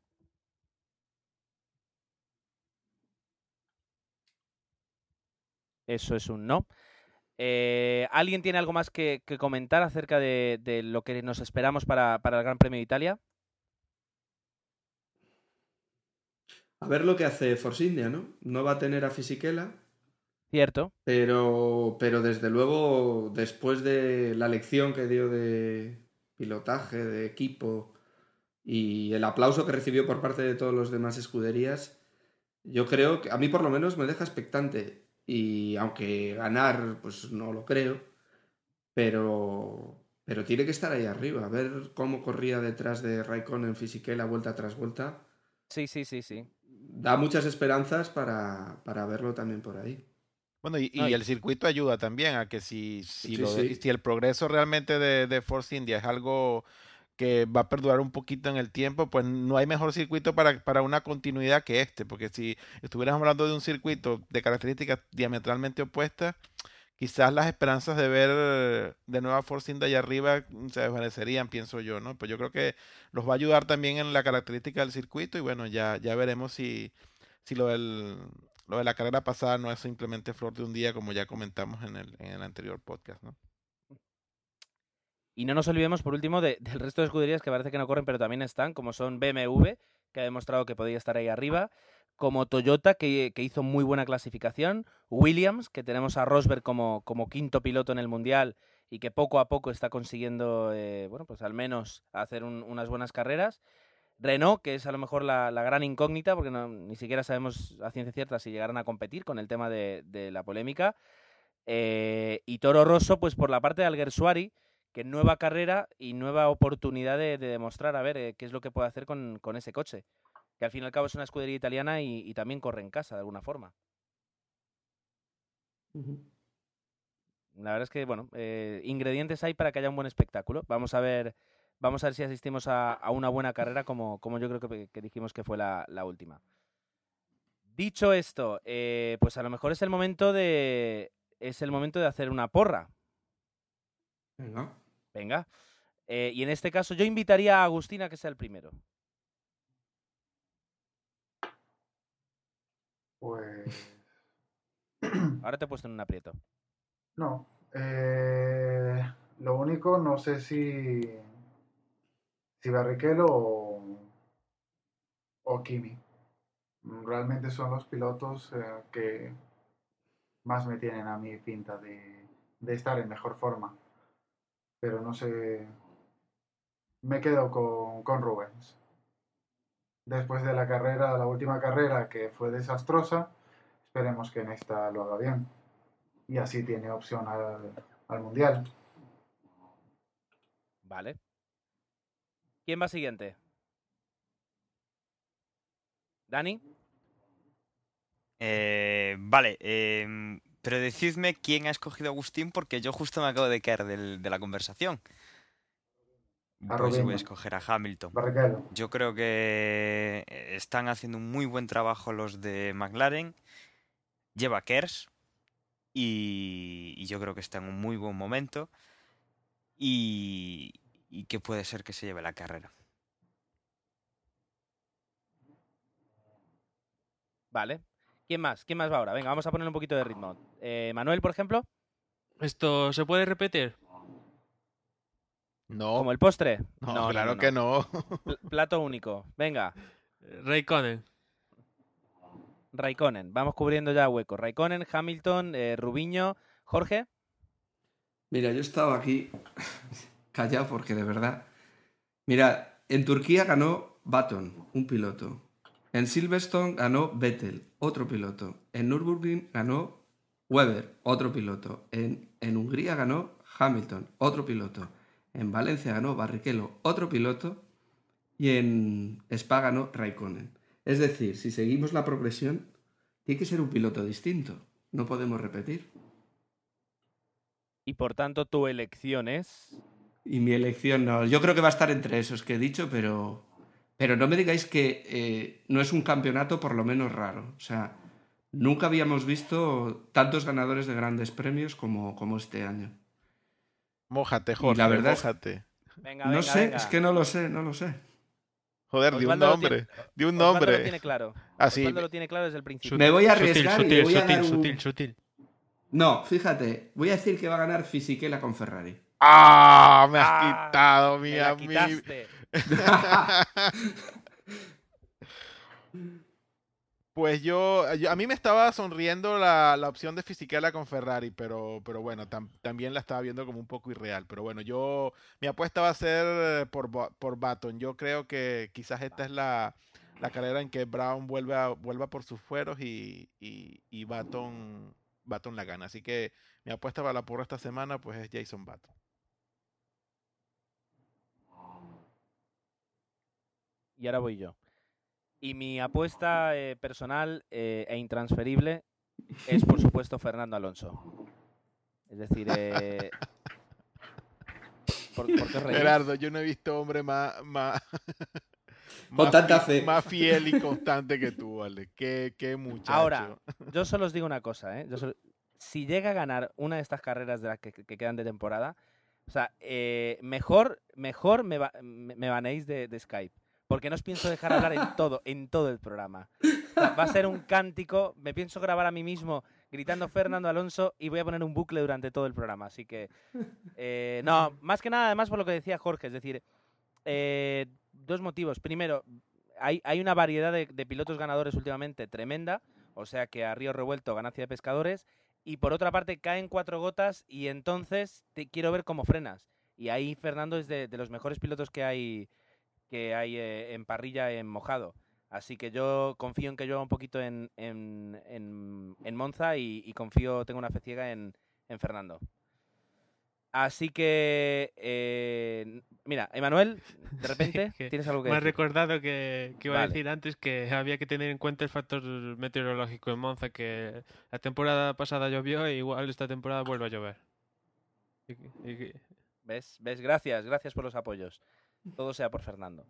Eso es un no. Eh, ¿Alguien tiene algo más que, que comentar acerca de, de lo que nos esperamos para, para el Gran Premio de Italia? A ver lo que hace Force India, ¿no? No va a tener a Fisichella, Cierto. pero, pero desde luego, después de la lección que dio de pilotaje, de equipo y el aplauso que recibió por parte de todos los demás escuderías, yo creo que a mí por lo menos me deja expectante. Y aunque ganar, pues no lo creo, pero, pero tiene que estar ahí arriba. A ver cómo corría detrás de Raikkonen Fisichella vuelta tras vuelta. Sí, sí, sí, sí. da muchas esperanzas para, para verlo también por ahí. Bueno, y, el circuito ayuda también a que si, si, Sí, lo- sí. si el progreso realmente de, de Force India es algo que va a perdurar un poquito en el tiempo, pues no hay mejor circuito para, para una continuidad que este, porque si estuviéramos hablando de un circuito de características diametralmente opuestas, quizás las esperanzas de ver de nueva Force India allá arriba mm, se desvanecerían, pienso yo, ¿no? Pues yo creo que los va a ayudar también en la característica del circuito y bueno, ya, ya veremos si, si lo del, lo de la carrera pasada no es simplemente flor de un día, como ya comentamos en el, en el anterior podcast, ¿no? Y no nos olvidemos, por último, de- del resto de escuderías que parece que no corren, pero también están, como son BMW, que ha demostrado que podía estar ahí arriba, como Toyota, que, que hizo muy buena clasificación, Williams, que tenemos a Rosberg como, como quinto piloto en el Mundial y que poco a poco está consiguiendo, eh, bueno, pues al menos hacer un- unas buenas carreras. Renault, que es a lo mejor la, la gran incógnita, porque ni siquiera sabemos a ciencia cierta si llegarán a competir con el tema de, de la polémica. Eh, y Toro Rosso, pues por la parte de Alguersuari, que nueva carrera y nueva oportunidad de, de demostrar a ver eh, qué es lo que puede hacer con, con ese coche. Que al fin y al cabo es una escudería italiana y, y también corre en casa de alguna forma. La verdad es que, bueno, eh, ingredientes hay para que haya un buen espectáculo. Vamos a ver, vamos a ver si asistimos a, a una buena carrera como, como yo creo que, que dijimos que fue la, la última. Dicho esto, eh, pues a lo mejor es el momento de es el momento de hacer una porra. Venga. Venga. Eh, y en este caso yo invitaría a Agustín a que sea el primero. Pues. Ahora te he puesto en un aprieto. No. eh, lo único, no sé si. Si Barrichello o. O Kimi. Realmente son los pilotos eh, que más me tienen a mí pinta de, de estar en mejor forma. Pero no sé. Me quedo con, con Rubens. Después de la carrera, la última carrera que fue desastrosa, esperemos que en esta lo haga bien. Y así tiene opción al, al mundial. Vale. ¿Quién va siguiente? ¿Dani? Eh, vale, em, pero decidme quién ha escogido a Agustín porque yo justo me acabo de caer del- de la conversación. A Pues voy a escoger a Hamilton. Barrichello. Yo creo que están haciendo un muy buen trabajo los de McLaren. Lleva Kers. Y, y yo creo que está en un muy buen momento. Y, y que puede ser que se lleve la carrera. Vale. ¿Quién más? ¿Quién más va ahora? Venga, vamos a poner un poquito de ritmo. Eh, Manuel, por ejemplo, ¿Esto se puede repetir? No, como el postre. no, claro que no. Pl- Plato único. Venga, Raikkonen. Raikkonen. Vamos cubriendo ya huecos. Raikkonen, Hamilton, eh, Rubiño, Jorge. Mira, yo estaba aquí callado porque de verdad. Mira, en Turquía ganó Baton, un piloto. En Silverstone ganó Vettel, otro piloto. En Nürburgring ganó Weber, otro piloto. En, en Hungría ganó Hamilton, otro piloto. En Valencia ganó Barrichello, otro piloto. Y en Spa ganó Raikkonen. Es decir, si seguimos la progresión, tiene que ser un piloto distinto. No podemos repetir. Y por tanto, tu elección es. Y mi elección no. Yo creo que va a estar entre esos que he dicho, pero. Pero no me digáis que eh, no es un campeonato por lo menos raro. O sea, nunca habíamos visto tantos ganadores de grandes premios como, como este año. Mójate, Y Jorge, la verdad es- mójate. Venga, no venga, sé, venga. es que no lo sé, no lo sé. Joder, di un nombre, di un nombre. lo tiene claro. Así, Osvaldo lo tiene claro desde el principio. Me voy a Sutil, arriesgar y sutil, voy a sutil, dar un- sutil, sutil. No, fíjate, voy a decir que va a ganar Fisichella con Ferrari. ¡Ah! Me has Ah, quitado, mi Me la amigo. Pues yo, a mí me estaba sonriendo la, la opción de Fisichella con Ferrari, pero, pero bueno, tam- también la estaba viendo como un poco irreal. Pero bueno, yo, mi apuesta va a ser por, por Baton. Yo creo que quizás esta es la, la carrera en que Brown vuelva, vuelva por sus fueros y, y, y Baton, Baton la gana. Así que mi apuesta para la porra esta semana pues es Jason Baton. Y ahora voy yo. Y mi apuesta eh, personal eh, e intransferible es, por supuesto, Fernando Alonso. Es decir, eh, ¿por, qué? Gerardo, yo no he visto hombre más, más, Con más tanta fe. más fiel y constante que tú, ¿vale? Qué, qué muchacho. Ahora, yo solo os digo una cosa, ¿eh? Yo solo- si llega a ganar una de estas carreras de las que, que quedan de temporada, o sea, eh, mejor, mejor me, ba- me, me banéis de, de Skype. Porque no os pienso dejar hablar en todo, en todo el programa. Va a ser un cántico, me pienso grabar a mí mismo gritando Fernando Alonso y voy a poner un bucle durante todo el programa. Así que, eh, no, más que nada, además por lo que decía Jorge, es decir, eh, dos motivos. Primero, hay, hay una variedad de, de pilotos ganadores últimamente tremenda, o sea que a río revuelto ganancia de pescadores, y por otra parte caen cuatro gotas y entonces te quiero ver cómo frenas. Y ahí Fernando es de, de los mejores pilotos que hay que hay eh, en parrilla en mojado. Así que yo confío en que llueva un poquito en, en, en- en Monza y, y confío, tengo una fe ciega en, Fernando. Así que, eh, mira, Emanuel, de repente, ¿tienes algo que Me has recordado que, que iba a decir antes que había que tener en cuenta el factor meteorológico en Monza, que la temporada pasada llovió e igual esta temporada vuelve a llover. Y y ¿Ves? ¿Ves? Gracias, gracias por los apoyos. Todo sea por Fernando.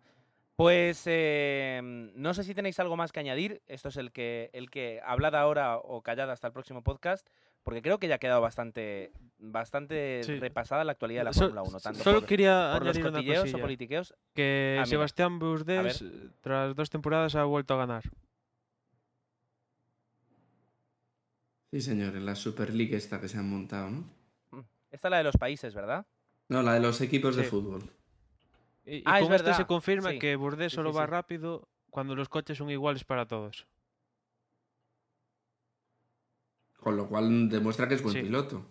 Pues eh, no sé si tenéis algo más que añadir. Esto es el que, el que hablad ahora o callad hasta el próximo podcast, porque creo que ya ha quedado bastante, bastante Sí. repasada la actualidad de la So- Fórmula 1. Tanto Solo por, quería por los añadir una cotilleos o politiqueos. Que Ah. Sebastián Bourdais, tras dos temporadas, ha vuelto a ganar. Sí, señor, en la Super League esta que se han montado, ¿no? Esta es la de los países, ¿verdad? No, la de los equipos de fútbol. Y, y Ah, es con esto se confirma sí. que Bourdais Sí, solo sí, va sí. rápido cuando los coches son iguales para todos. Con lo cual demuestra que es buen Sí. piloto.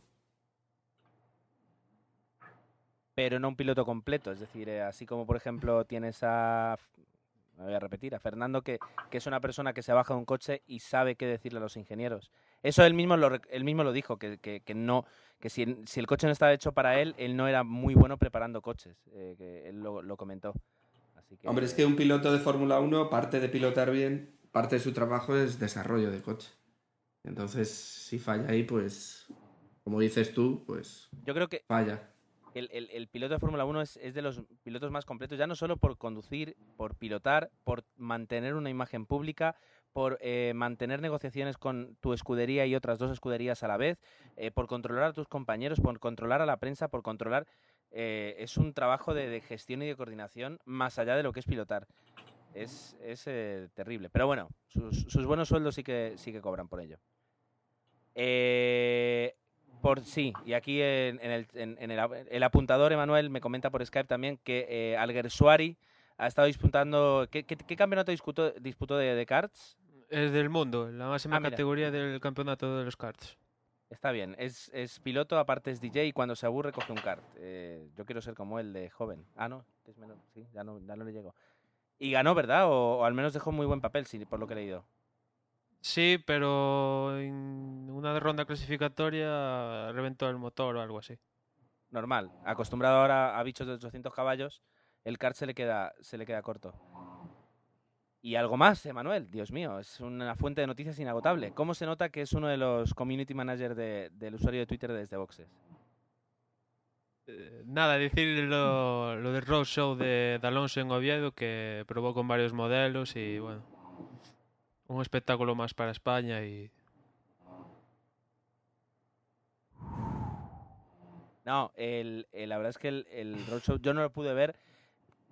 pero no un piloto completo. Es decir, eh, así como por ejemplo tienes a, me voy a repetir, a Fernando, que, que es una persona que se baja de un coche y sabe qué decirle a los ingenieros. Eso él mismo lo, él mismo lo dijo, que, que- que no, que si, si el coche no estaba hecho para él, él no era muy bueno preparando coches, eh, que él lo, lo comentó. Así que, Hombre, es que un piloto de Fórmula 1, parte de pilotar bien, parte de su trabajo es desarrollo de coche. Entonces, si falla ahí, pues, como dices tú, pues yo creo que falla. el, el- el piloto de Fórmula 1 es, es de los pilotos más completos, ya no solo por conducir, por pilotar, por mantener una imagen pública, por eh, mantener negociaciones con tu escudería y otras dos escuderías a la vez, eh, por controlar a tus compañeros, por controlar a la prensa, por controlar... eh, es un trabajo de, gestión y de coordinación más allá de lo que es pilotar. Es, es, terrible. Pero bueno, sus, buenos sueldos sí que, sí que cobran por ello. Eh, por sí, y aquí en, el, el apuntador Emanuel me comenta por Skype también que eh, Alguersuari ha estado disputando. ¿Qué, qué- qué campeonato disputó, disputó de, de karts? Es del mundo, la máxima Ah, categoría del campeonato de los karts. Está bien, es, es piloto, aparte es DJ y cuando se aburre coge un kart. Eh, yo quiero ser como él de joven. Ah, no, es menor, sí, ya no, ya no le llego. Y ganó, ¿verdad? O, o al menos dejó muy buen papel, sí, por lo que he leído. Sí, pero en una ronda clasificatoria reventó el motor o algo así. Normal, acostumbrado ahora a bichos de 800 caballos, el kart se le queda, se le queda corto. Y algo más, Emanuel, Dios mío, es una fuente de noticias inagotable. ¿Cómo se nota que es uno de los community managers de- del usuario de Twitter desde Boxes? Eh, Nada, decir lo, lo del roadshow de, de Alonso en Oviedo, que probó con varios modelos y bueno, un espectáculo más para España y No, el, el- la verdad es que el, el roadshow yo no lo pude ver.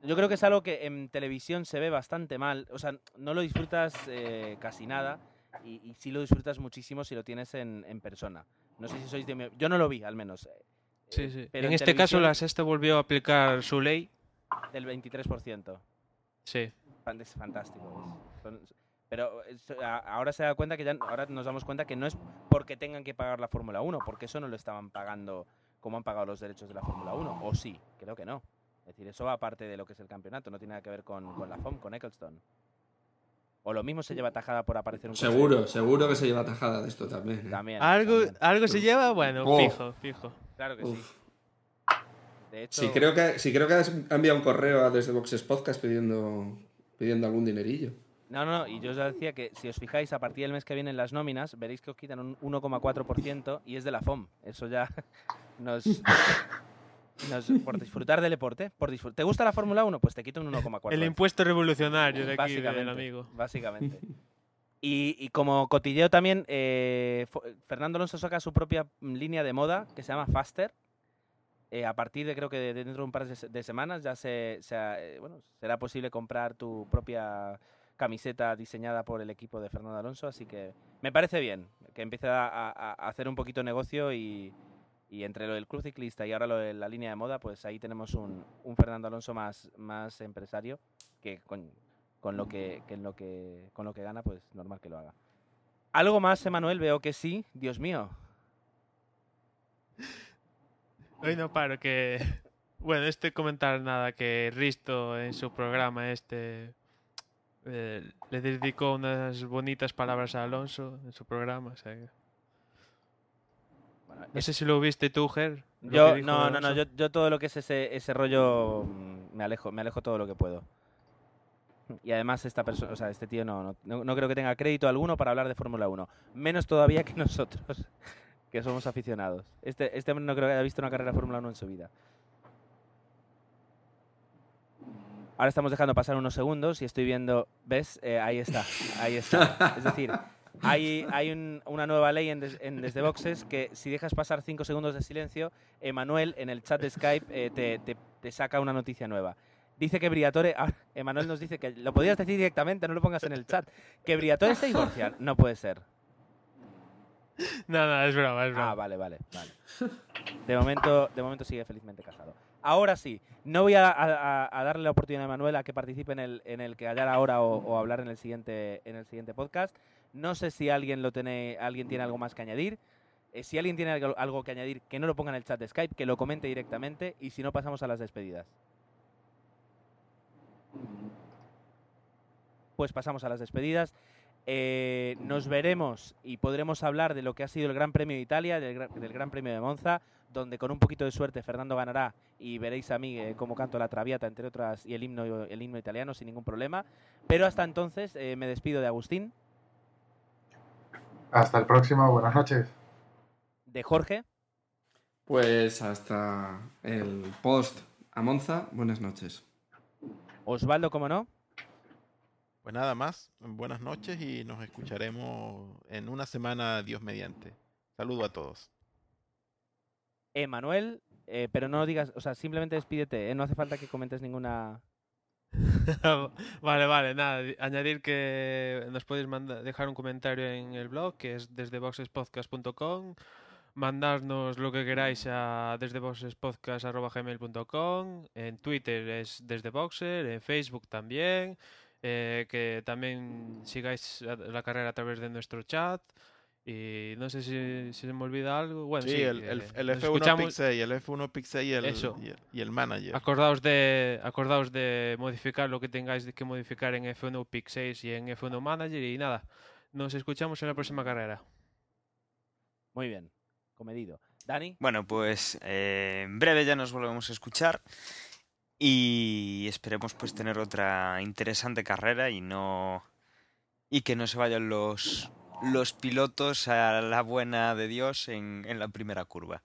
Yo creo que es algo que en televisión se ve bastante mal. O sea, no lo disfrutas eh, casi nada y, y sí lo disfrutas muchísimo si lo tienes en, en persona. No sé si sois de mi... Yo no lo vi, al menos. eh, Sí, sí. pero en, en este caso la sexta volvió a aplicar su ley. Del 23%. Sí. Es fantástico. es- pero ahora se da cuenta que ya, ahora nos damos cuenta que no es porque tengan que pagar la Fórmula 1, porque eso no lo estaban pagando como han pagado los derechos de la Fórmula 1. O sí, creo que no. Es decir, eso va aparte de lo que es el campeonato, no tiene nada que ver con, con la FOM, con Ecclestone. O lo mismo se lleva tajada por aparecer un coche. Seguro, seguro que se lleva tajada de esto también. ¿eh? También. Algo, también. algo se lleva, bueno, Oh. fijo, fijo. Claro que sí. De hecho, Sí, creo que, sí, creo que has enviado un correo a desde Boxes Podcast pidiendo, pidiendo algún dinerillo. No, no, no, y yo os decía que si os fijáis, a partir del mes que viene en las nóminas, veréis que os quitan un 1,4% y es de la FOM. Eso ya nos, nos- Por disfrutar del deporte. Por disfrut- ¿Te gusta la Fórmula 1? Pues te quito un 1,4%. El impuesto revolucionario de aquí del amigo. Básicamente. Y, y como cotilleo también, eh, Fernando Alonso saca su propia línea de moda que se llama Faster. Eh, a partir de creo que de- dentro de un par de, se- de semanas ya se, eh, bueno, será posible comprar tu propia camiseta diseñada por el equipo de Fernando Alonso. Así que me parece bien que empiece a, a- a hacer un poquito negocio y, y entre lo del club ciclista y ahora lo de la línea de moda, pues ahí tenemos un, un Fernando Alonso más, más empresario que con, con lo que, que lo que con lo que gana, pues normal que lo haga. Algo más, Emanuel, veo que sí. Dios mío. Hoy no paro que... Bueno, este comentar nada, que Risto en su programa este eh, le dedicó unas bonitas palabras a Alonso en su programa. o sea que- no sé si lo viste tú, Ger. Yo no, no, no, yo, yo todo lo que es ese, ese rollo mm, me alejo, me alejo todo lo que puedo. Y además esta persona, o sea, este tío no, no, no- no creo que tenga crédito alguno para hablar de Fórmula 1, menos todavía que nosotros, que somos aficionados. Este, este hombre no creo que haya visto una carrera de Fórmula 1 en su vida. Ahora estamos dejando pasar unos segundos y estoy viendo, ¿ves? Eh, ahí está, ahí está. Es decir, hay, hay un- una nueva ley en, Des- en Desde Boxes que si dejas pasar cinco segundos de silencio, Emanuel en el chat de Skype eh, te, te- te saca una noticia nueva. Dice que Briatore, ah, Emanuel nos dice que lo podías decir directamente, no lo pongas en el chat, que Briatore se divorcia. No puede ser. No, no, es broma, es broma. Ah, vale, vale, vale. De momento, de momento sigue felizmente casado. Ahora sí, no voy a, a- a darle la oportunidad a Manuel a que participe en el, en el que hallar ahora o, o hablar en el siguiente, en el siguiente podcast. No sé si alguien lo tiene, alguien tiene algo más que añadir. Eh, si alguien tiene algo, que añadir, que no lo ponga en el chat de Skype, que lo comente directamente y si no pasamos a las despedidas. Pues pasamos a las despedidas. Eh, nos veremos y podremos hablar de lo que ha sido el Gran Premio de Italia, del, Gra- del Gran Premio de Monza, donde con un poquito de suerte Fernando ganará y veréis a mí eh, cómo canto la Traviata, entre otras, y el himno, el himno italiano sin ningún problema. Pero hasta entonces eh, me despido de Agustín, Hasta el próximo, buenas noches. de Jorge, Pues hasta el post a Monza. Buenas noches. Osvaldo, como no, Pues nada más, buenas noches y nos escucharemos en una semana, Dios mediante. Saludo a todos. Emanuel, eh, pero no digas, o sea, simplemente despídete, ¿eh? no hace falta que comentes ninguna... vale, vale, nada. di- Añadir que nos podéis dejar un comentario en el blog, que es desde boxespodcast.com. Mandarnos lo que queráis a desde boxespodcast.gmail.com. En Twitter es desde boxer, en Facebook también. eh, que también sigáis la carrera a través de nuestro chat. Y no sé si, si se me olvida algo. Bueno, sí, sí, el, el, el nos F1 escuchamos- Pixel, el F1 Pixel y el, Eso. y el, y el manager. Acordaos de, acordaos de modificar lo que tengáis que modificar en F1 Pick 6 y en F1 Manager y nada. Nos escuchamos en la próxima carrera. Muy bien, comedido. Dani, Bueno, pues eh, en breve ya nos volvemos a escuchar y esperemos pues tener otra interesante carrera y no y que no se vayan los los pilotos a la buena de Dios en, en la primera curva.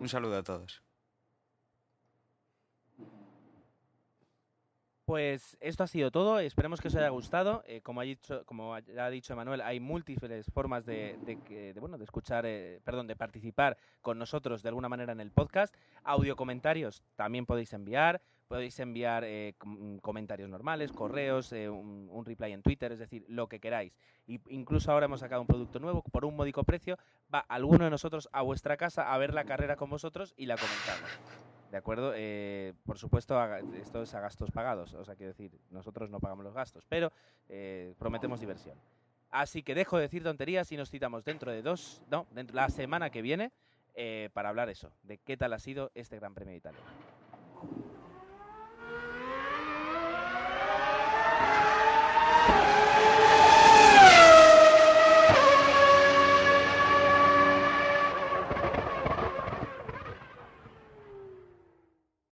Un saludo a todos. Pues esto ha sido todo. Esperemos que os haya gustado. Eh, como, ha dicho, como ha dicho Emanuel, hay múltiples formas de, bueno, de escuchar, eh, perdón, de participar con nosotros de alguna manera en el podcast. Audio comentarios también podéis enviar. Podéis enviar eh, com- comentarios normales, correos, eh, un, un reply en Twitter, es decir, lo que queráis. Y incluso ahora hemos sacado un producto nuevo por un módico precio. Va alguno de nosotros a vuestra casa a ver la carrera con vosotros y la comentamos. ¿De acuerdo? Eh, por supuesto, esto es a gastos pagados. O sea, quiero decir, nosotros no pagamos los gastos, pero prometemos diversión. Así que dejo de decir tonterías y nos citamos dentro de dos, no, dentro la semana que viene para hablar eso, de qué tal ha sido este Gran Premio de Italia.